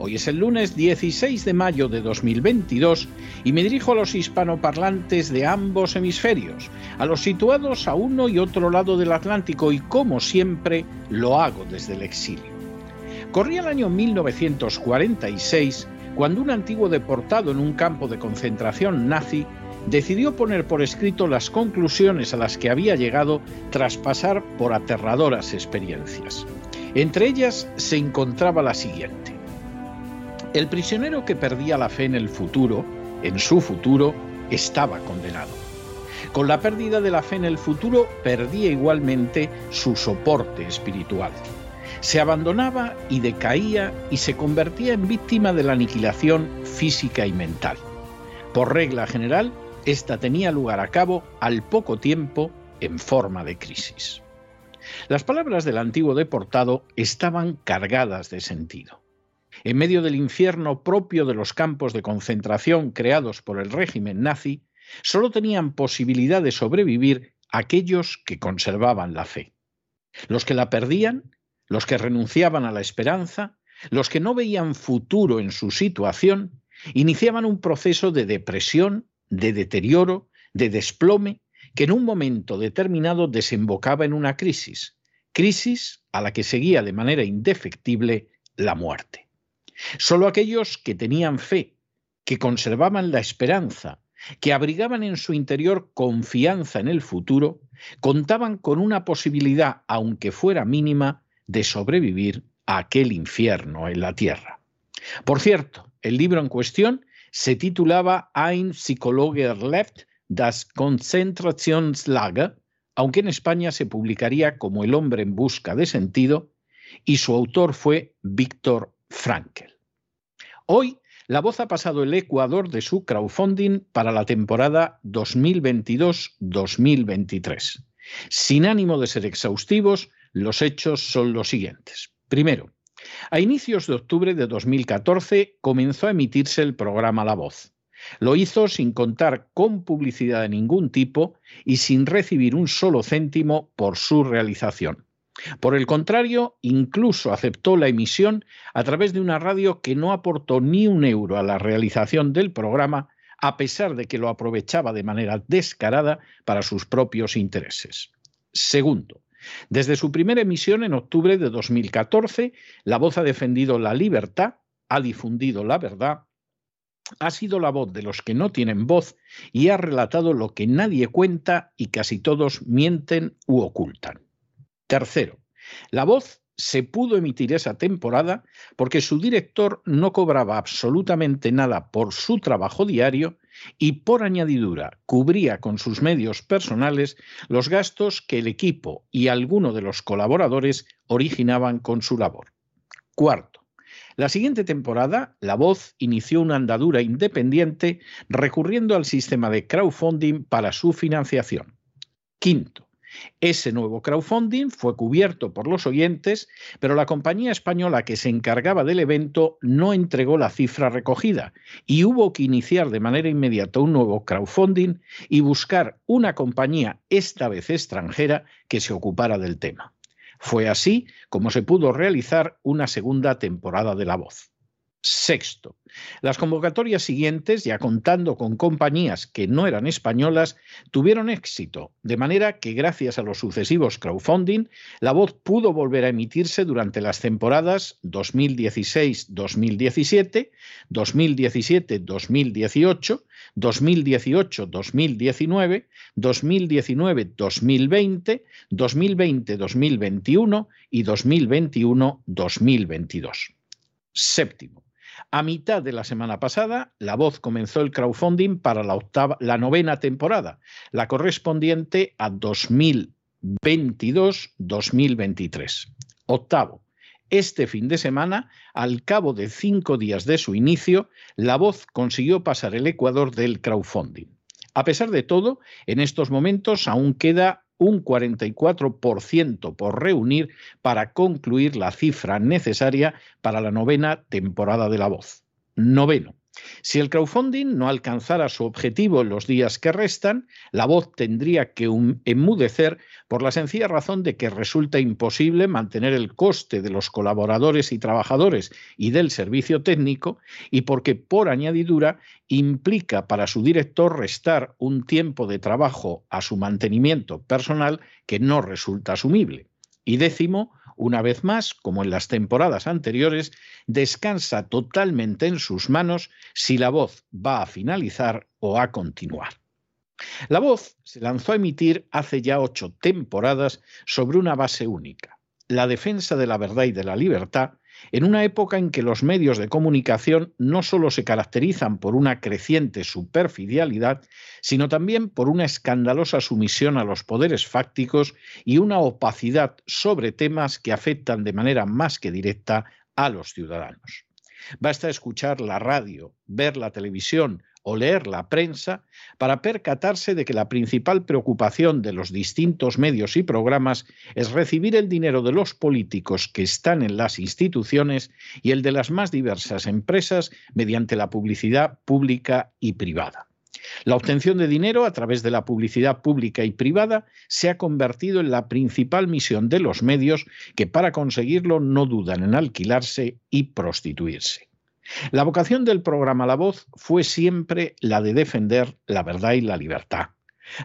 hoy es el lunes 16 de mayo de 2022 y me dirijo a los hispanoparlantes de ambos hemisferios, a los situados a uno y otro lado del Atlántico y como siempre lo hago desde el exilio. Corría el año 1946 cuando un antiguo deportado en un campo de concentración nazi decidió poner por escrito las conclusiones a las que había llegado tras pasar por aterradoras experiencias. Entre ellas se encontraba la siguiente. El prisionero que perdía la fe en el futuro en su futuro, estaba condenado. Con la pérdida de la fe en el futuro, perdía igualmente su soporte espiritual. Se abandonaba y decaía y se convertía en víctima de la aniquilación física y mental. Por regla general, esta tenía lugar a cabo al poco tiempo en forma de crisis. Las palabras del antiguo deportado estaban cargadas de sentido en medio del infierno propio de los campos de concentración creados por el régimen nazi, solo tenían posibilidad de sobrevivir aquellos que conservaban la fe. Los que la perdían, los que renunciaban a la esperanza, los que no veían futuro en su situación, iniciaban un proceso de depresión, de deterioro, de desplome, que en un momento determinado desembocaba en una crisis, crisis a la que seguía de manera indefectible la muerte. Solo aquellos que tenían fe, que conservaban la esperanza, que abrigaban en su interior confianza en el futuro, contaban con una posibilidad, aunque fuera mínima, de sobrevivir a aquel infierno en la tierra. Por cierto, el libro en cuestión se titulaba Ein Psychologer lebt das Konzentrationslager, aunque en España se publicaría como El hombre en busca de sentido, y su autor fue Víctor Frankel. Hoy, La Voz ha pasado el Ecuador de su crowdfunding para la temporada 2022-2023. Sin ánimo de ser exhaustivos, los hechos son los siguientes. Primero, a inicios de octubre de 2014 comenzó a emitirse el programa La Voz. Lo hizo sin contar con publicidad de ningún tipo y sin recibir un solo céntimo por su realización. Por el contrario, incluso aceptó la emisión a través de una radio que no aportó ni un euro a la realización del programa, a pesar de que lo aprovechaba de manera descarada para sus propios intereses. Segundo, desde su primera emisión en octubre de 2014, La Voz ha defendido la libertad, ha difundido la verdad, ha sido la voz de los que no tienen voz y ha relatado lo que nadie cuenta y casi todos mienten u ocultan. Tercero, La Voz se pudo emitir esa temporada porque su director no cobraba absolutamente nada por su trabajo diario y por añadidura cubría con sus medios personales los gastos que el equipo y alguno de los colaboradores originaban con su labor. Cuarto, la siguiente temporada, La Voz inició una andadura independiente recurriendo al sistema de crowdfunding para su financiación. Quinto, ese nuevo crowdfunding fue cubierto por los oyentes, pero la compañía española que se encargaba del evento no entregó la cifra recogida y hubo que iniciar de manera inmediata un nuevo crowdfunding y buscar una compañía, esta vez extranjera, que se ocupara del tema. Fue así como se pudo realizar una segunda temporada de La Voz. Sexto, las convocatorias siguientes, ya contando con compañías que no eran españolas, tuvieron éxito, de manera que gracias a los sucesivos crowdfunding, la voz pudo volver a emitirse durante las temporadas 2016-2017, 2017-2018, 2018-2019, 2019-2020, 2020-2021 y 2021-2022. Séptimo, a mitad de la semana pasada, La Voz comenzó el crowdfunding para la, novena temporada, la correspondiente a 2022-2023. Octavo. Este fin de semana, al cabo de cinco días de su inicio, La Voz consiguió pasar el Ecuador del crowdfunding. A pesar de todo, en estos momentos aún queda un 44% por reunir para concluir la cifra necesaria para la novena temporada de La Voz. Noveno. Si el crowdfunding no alcanzara su objetivo en los días que restan, la voz tendría que enmudecer por la sencilla razón de que resulta imposible mantener el coste de los colaboradores y trabajadores y del servicio técnico y porque por añadidura implica para su director restar un tiempo de trabajo a su mantenimiento personal que no resulta asumible. Y décimo, una vez más, como en las temporadas anteriores, descansa totalmente en sus manos si la voz va a finalizar o a continuar. La voz se lanzó a emitir hace ya ocho temporadas sobre una base única, la defensa de la verdad y de la libertad, en una época en que los medios de comunicación no solo se caracterizan por una creciente superficialidad, sino también por una escandalosa sumisión a los poderes fácticos y una opacidad sobre temas que afectan de manera más que directa a los ciudadanos. Basta escuchar la radio, ver la televisión o leer la prensa para percatarse de que la principal preocupación de los distintos medios y programas es recibir el dinero de los políticos que están en las instituciones y el de las más diversas empresas mediante la publicidad pública y privada. La obtención de dinero a través de la publicidad pública y privada se ha convertido en la principal misión de los medios que para conseguirlo no dudan en alquilarse y prostituirse. La vocación del programa La Voz fue siempre la de defender la verdad y la libertad.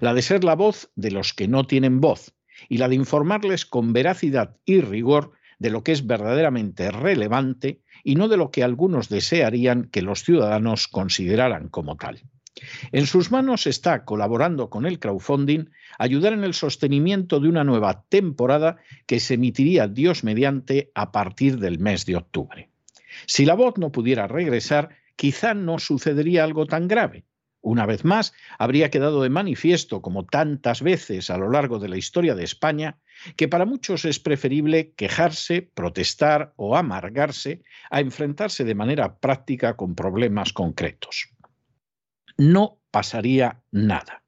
la de ser la voz de los que no tienen voz y la de informarles con veracidad y rigor de lo que es verdaderamente relevante y no de lo que algunos desearían que los ciudadanos consideraran como tal. En sus manos está, colaborando con el crowdfunding, ayudar en el sostenimiento de una nueva temporada que se emitiría Dios mediante a partir del mes de octubre. Si la voz no pudiera regresar, quizá no sucedería algo tan grave. Una vez más, habría quedado de manifiesto, como tantas veces a lo largo de la historia de España, que para muchos es preferible quejarse, protestar o amargarse a enfrentarse de manera práctica con problemas concretos. No pasaría nada.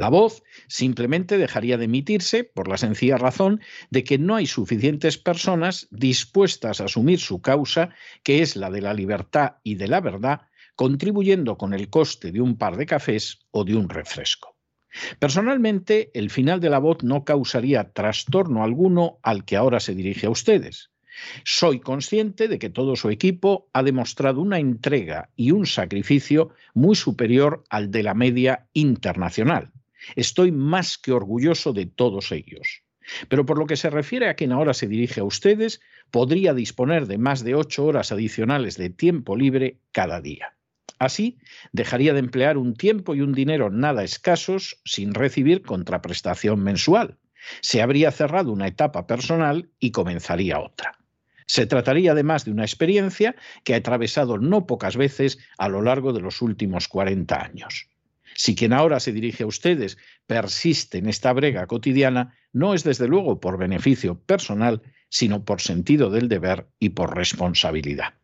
La voz simplemente dejaría de emitirse por la sencilla razón de que no hay suficientes personas dispuestas a asumir su causa, que es la de la libertad y de la verdad, contribuyendo con el coste de un par de cafés o de un refresco. Personalmente, el final de la voz no causaría trastorno alguno al que ahora se dirige a ustedes. Soy consciente de que todo su equipo ha demostrado una entrega y un sacrificio muy superior al de la media internacional. Estoy más que orgulloso de todos ellos. Pero por lo que se refiere a quien ahora se dirige a ustedes, podría disponer de más de ocho horas adicionales de tiempo libre cada día. Así, dejaría de emplear un tiempo y un dinero nada escasos sin recibir contraprestación mensual. Se habría cerrado una etapa personal y comenzaría otra. Se trataría además de una experiencia que ha atravesado no pocas veces a lo largo de los últimos 40 años. Si quien ahora se dirige a ustedes persiste en esta brega cotidiana, no es desde luego por beneficio personal, sino por sentido del deber y por responsabilidad.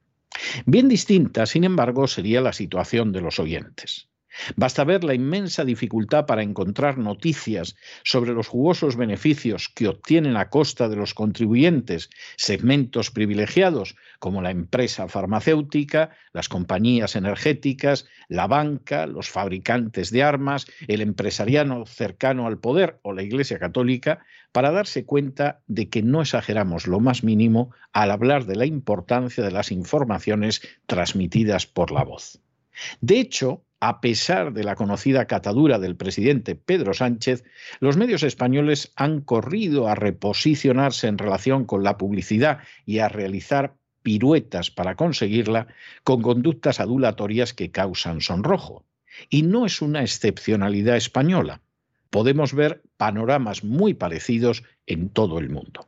Bien distinta, sin embargo, sería la situación de los oyentes. Basta ver la inmensa dificultad para encontrar noticias sobre los jugosos beneficios que obtienen a costa de los contribuyentes segmentos privilegiados como la empresa farmacéutica, las compañías energéticas, la banca, los fabricantes de armas, el empresariano cercano al poder o la Iglesia Católica, para darse cuenta de que no exageramos lo más mínimo al hablar de la importancia de las informaciones transmitidas por la voz. De hecho, a pesar de la conocida catadura del presidente Pedro Sánchez, los medios españoles han corrido a reposicionarse en relación con la publicidad y a realizar piruetas para conseguirla con conductas adulatorias que causan sonrojo. Y no es una excepcionalidad española. Podemos ver panoramas muy parecidos en todo el mundo.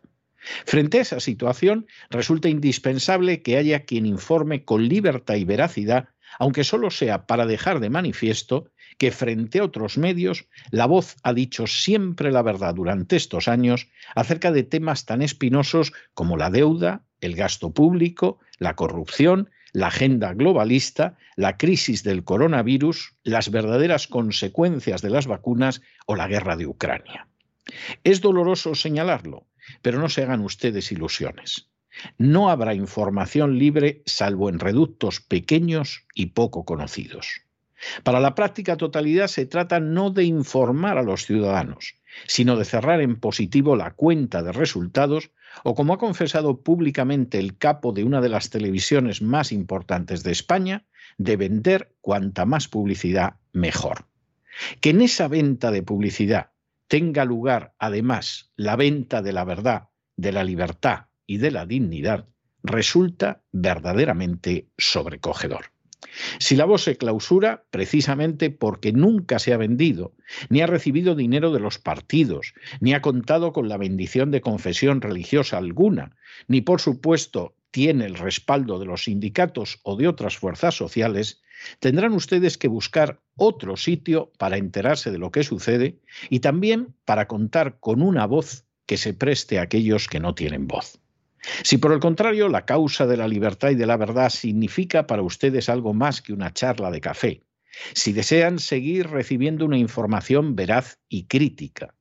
Frente a esa situación, resulta indispensable que haya quien informe con libertad y veracidad aunque solo sea para dejar de manifiesto que frente a otros medios, la voz ha dicho siempre la verdad durante estos años acerca de temas tan espinosos como la deuda, el gasto público, la corrupción, la agenda globalista, la crisis del coronavirus, las verdaderas consecuencias de las vacunas o la guerra de Ucrania. Es doloroso señalarlo, pero no se hagan ustedes ilusiones. No habrá información libre salvo en reductos pequeños y poco conocidos. Para la práctica totalidad se trata no de informar a los ciudadanos, sino de cerrar en positivo la cuenta de resultados o, como ha confesado públicamente el capo de una de las televisiones más importantes de España, de vender cuanta más publicidad mejor. Que en esa venta de publicidad tenga lugar, además, la venta de la verdad, de la libertad, y de la dignidad resulta verdaderamente sobrecogedor. Si la voz se clausura, precisamente porque nunca se ha vendido, ni ha recibido dinero de los partidos, ni ha contado con la bendición de confesión religiosa alguna, ni por supuesto tiene el respaldo de los sindicatos o de otras fuerzas sociales, tendrán ustedes que buscar otro sitio para enterarse de lo que sucede y también para contar con una voz que se preste a aquellos que no tienen voz. Si por el contrario la causa de la libertad y de la verdad significa para ustedes algo más que una charla de café, si desean seguir recibiendo una información veraz y crítica,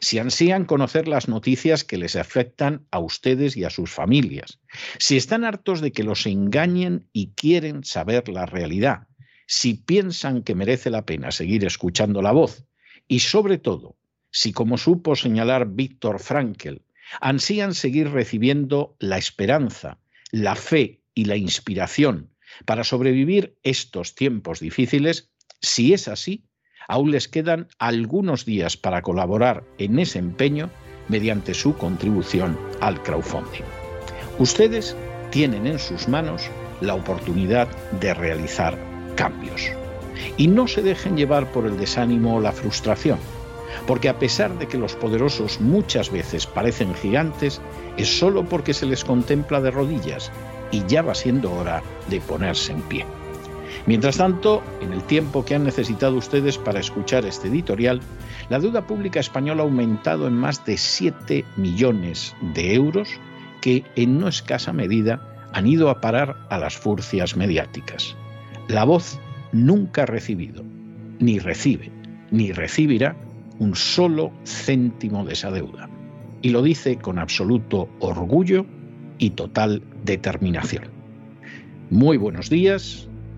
si ansían conocer las noticias que les afectan a ustedes y a sus familias, si están hartos de que los engañen y quieren saber la realidad, si piensan que merece la pena seguir escuchando la voz. Y sobre todo, si como supo señalar Víctor Frankl, ansían seguir recibiendo la esperanza, la fe y la inspiración para sobrevivir estos tiempos difíciles, si es así, Aún les quedan algunos días para colaborar en ese empeño mediante su contribución al crowdfunding. Ustedes tienen en sus manos la oportunidad de realizar cambios. Y no se dejen llevar por el desánimo o la frustración, porque a pesar de que los poderosos muchas veces parecen gigantes, es solo porque se les contempla de rodillas y ya va siendo hora de ponerse en pie. Mientras tanto, en el tiempo que han necesitado ustedes para escuchar este editorial, la deuda pública española ha aumentado en más de 7 millones de euros que en no escasa medida han ido a parar a las furcias mediáticas. La voz nunca ha recibido, ni recibe, ni recibirá un solo céntimo de esa deuda. Y lo dice con absoluto orgullo y total determinación. Muy buenos días,